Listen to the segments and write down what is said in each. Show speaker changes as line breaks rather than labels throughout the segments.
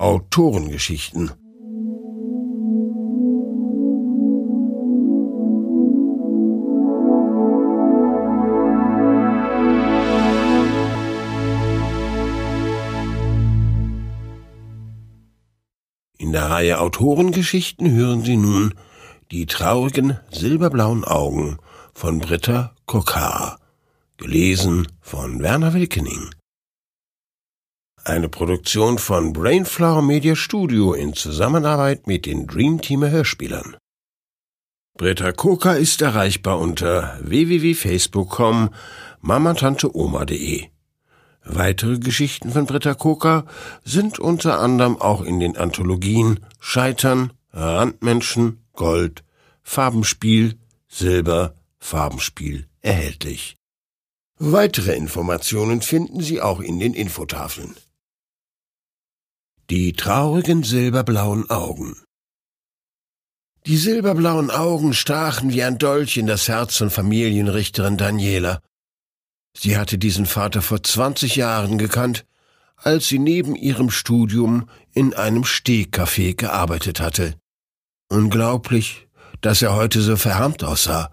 Autorengeschichten In der Reihe Autorengeschichten hören Sie nun Die traurigen silberblauen Augen von Britta Kokar, gelesen von Werner Wilkening. Eine Produktion von Brainflower Media Studio in Zusammenarbeit mit den Dreamteamer Hörspielern. Britta Koka ist erreichbar unter www.facebook.com mamatanteoma.de. Weitere Geschichten von Britta Koka sind unter anderem auch in den Anthologien Scheitern, Randmenschen, Gold, Farbenspiel, Silber, Farbenspiel erhältlich. Weitere Informationen finden Sie auch in den Infotafeln. Die traurigen silberblauen Augen Die silberblauen Augen stachen wie ein Dolch in das Herz von Familienrichterin Daniela. Sie hatte diesen Vater vor zwanzig Jahren gekannt, als sie neben ihrem Studium in einem Stehcafé gearbeitet hatte. Unglaublich, dass er heute so verharmt aussah,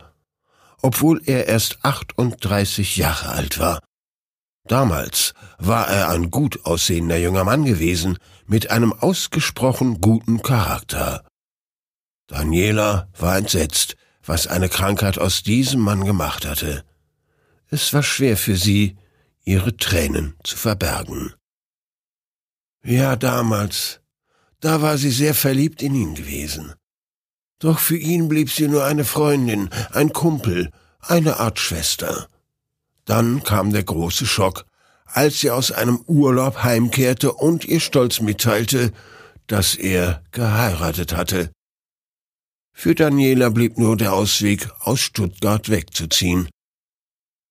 obwohl er erst 38 Jahre alt war. Damals war er ein gut aussehender junger Mann gewesen, mit einem ausgesprochen guten Charakter. Daniela war entsetzt, was eine Krankheit aus diesem Mann gemacht hatte. Es war schwer für sie, ihre Tränen zu verbergen. Ja, damals, da war sie sehr verliebt in ihn gewesen. Doch für ihn blieb sie nur eine Freundin, ein Kumpel, eine Art Schwester. Dann kam der große Schock, als sie aus einem Urlaub heimkehrte und ihr stolz mitteilte, dass er geheiratet hatte. Für Daniela blieb nur der Ausweg, aus Stuttgart wegzuziehen.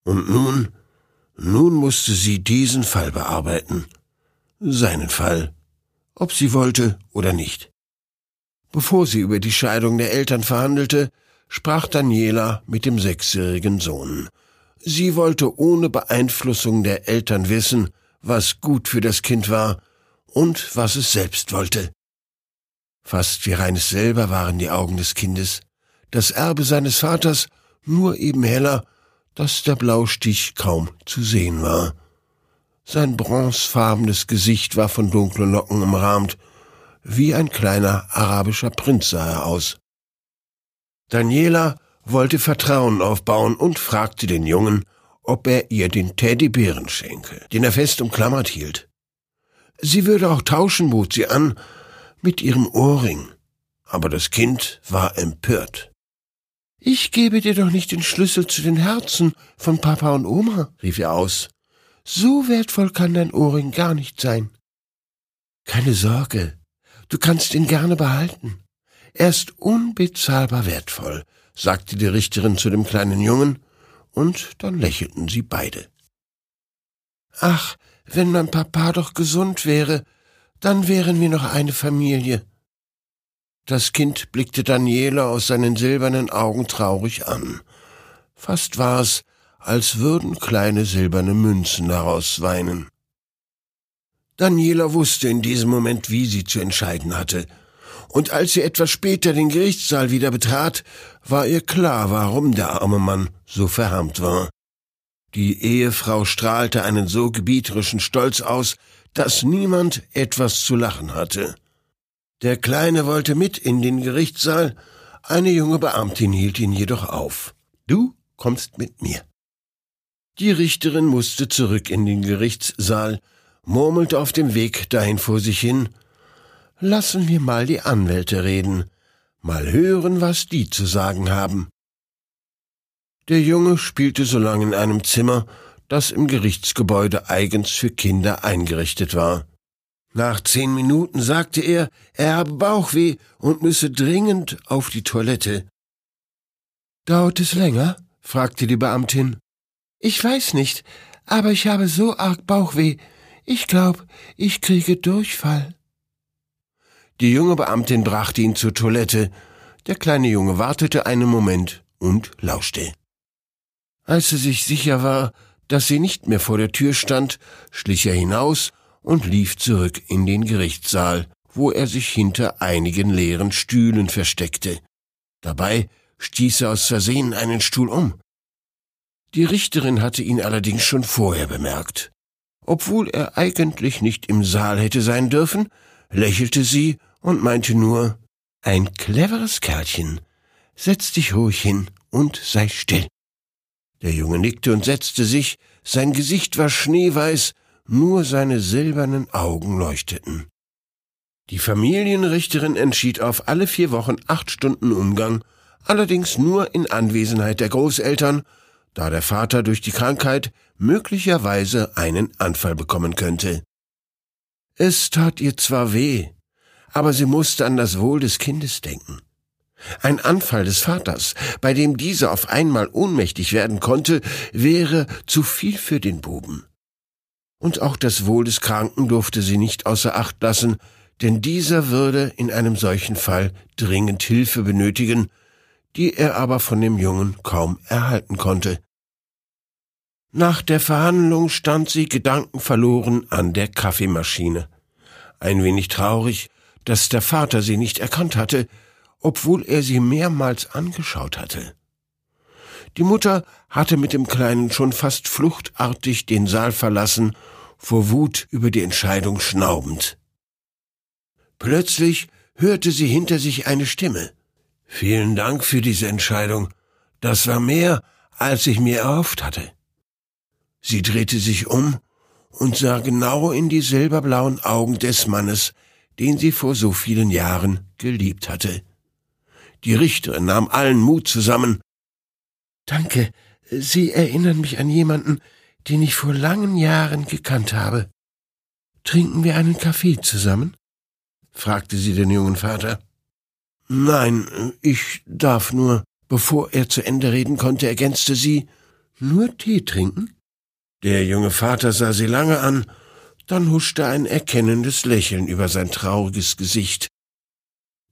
Und nun, nun musste sie diesen Fall bearbeiten. Seinen Fall, ob sie wollte oder nicht. Bevor sie über die Scheidung der Eltern verhandelte, sprach Daniela mit dem sechsjährigen Sohn. Sie wollte ohne Beeinflussung der Eltern wissen, was gut für das Kind war und was es selbst wollte. Fast wie reines selber waren die Augen des Kindes, das Erbe seines Vaters nur eben heller, dass der Blaustich kaum zu sehen war. Sein bronzefarbenes Gesicht war von dunklen Locken umrahmt, wie ein kleiner arabischer Prinz sah er aus. Daniela wollte Vertrauen aufbauen und fragte den Jungen, ob er ihr den Teddybären schenke, den er fest umklammert hielt. Sie würde auch tauschen, bot sie an, mit ihrem Ohrring. Aber das Kind war empört. Ich gebe dir doch nicht den Schlüssel zu den Herzen von Papa und Oma, rief er aus. So wertvoll kann dein Ohrring gar nicht sein. Keine Sorge, du kannst ihn gerne behalten. Er ist unbezahlbar wertvoll, sagte die Richterin zu dem kleinen Jungen, und dann lächelten sie beide. Ach, wenn mein Papa doch gesund wäre, dann wären wir noch eine Familie. Das Kind blickte Daniela aus seinen silbernen Augen traurig an. Fast war es, als würden kleine silberne Münzen daraus weinen. Daniela wusste in diesem Moment, wie sie zu entscheiden hatte, und als sie etwas später den Gerichtssaal wieder betrat, war ihr klar, warum der arme Mann so verharmt war. Die Ehefrau strahlte einen so gebieterischen Stolz aus, dass niemand etwas zu lachen hatte. Der Kleine wollte mit in den Gerichtssaal, eine junge Beamtin hielt ihn jedoch auf. Du kommst mit mir. Die Richterin musste zurück in den Gerichtssaal, murmelte auf dem Weg dahin vor sich hin, Lassen wir mal die Anwälte reden, mal hören, was die zu sagen haben. Der Junge spielte so lange in einem Zimmer, das im Gerichtsgebäude eigens für Kinder eingerichtet war. Nach zehn Minuten sagte er, er habe Bauchweh und müsse dringend auf die Toilette. Dauert es länger? fragte die Beamtin. Ich weiß nicht, aber ich habe so arg Bauchweh. Ich glaub, ich kriege Durchfall. Die junge Beamtin brachte ihn zur Toilette. Der kleine Junge wartete einen Moment und lauschte. Als er sich sicher war, dass sie nicht mehr vor der Tür stand, schlich er hinaus und lief zurück in den Gerichtssaal, wo er sich hinter einigen leeren Stühlen versteckte. Dabei stieß er aus Versehen einen Stuhl um. Die Richterin hatte ihn allerdings schon vorher bemerkt. Obwohl er eigentlich nicht im Saal hätte sein dürfen, lächelte sie und meinte nur, ein cleveres Kerlchen. Setz dich ruhig hin und sei still. Der Junge nickte und setzte sich, sein Gesicht war schneeweiß, nur seine silbernen Augen leuchteten. Die Familienrichterin entschied auf alle vier Wochen acht Stunden Umgang, allerdings nur in Anwesenheit der Großeltern, da der Vater durch die Krankheit möglicherweise einen Anfall bekommen könnte. Es tat ihr zwar weh, aber sie musste an das Wohl des Kindes denken. Ein Anfall des Vaters, bei dem dieser auf einmal ohnmächtig werden konnte, wäre zu viel für den Buben. Und auch das Wohl des Kranken durfte sie nicht außer Acht lassen, denn dieser würde in einem solchen Fall dringend Hilfe benötigen, die er aber von dem Jungen kaum erhalten konnte. Nach der Verhandlung stand sie gedankenverloren an der Kaffeemaschine. Ein wenig traurig, dass der Vater sie nicht erkannt hatte, obwohl er sie mehrmals angeschaut hatte. Die Mutter hatte mit dem Kleinen schon fast fluchtartig den Saal verlassen, vor Wut über die Entscheidung schnaubend. Plötzlich hörte sie hinter sich eine Stimme. Vielen Dank für diese Entscheidung. Das war mehr, als ich mir erhofft hatte. Sie drehte sich um und sah genau in die silberblauen Augen des Mannes, den sie vor so vielen Jahren geliebt hatte. Die Richterin nahm allen Mut zusammen. Danke, Sie erinnern mich an jemanden, den ich vor langen Jahren gekannt habe. Trinken wir einen Kaffee zusammen? fragte sie den jungen Vater. Nein, ich darf nur. Bevor er zu Ende reden konnte, ergänzte sie Nur Tee trinken? Der junge Vater sah sie lange an, dann huschte ein erkennendes Lächeln über sein trauriges Gesicht.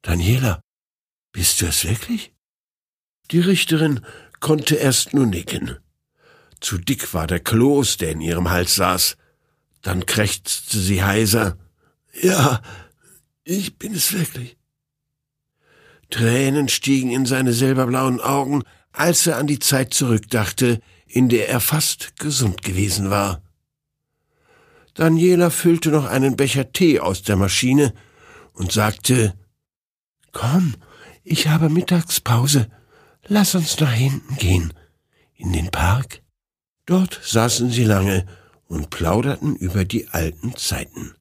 Daniela, bist du es wirklich? Die Richterin konnte erst nur nicken. Zu dick war der Kloß, der in ihrem Hals saß. Dann krächzte sie heiser. Ja, ich bin es wirklich. Tränen stiegen in seine silberblauen Augen, als er an die Zeit zurückdachte, in der er fast gesund gewesen war. Daniela füllte noch einen Becher Tee aus der Maschine und sagte Komm, ich habe Mittagspause. Lass uns nach hinten gehen. In den Park. Dort saßen sie lange und plauderten über die alten Zeiten.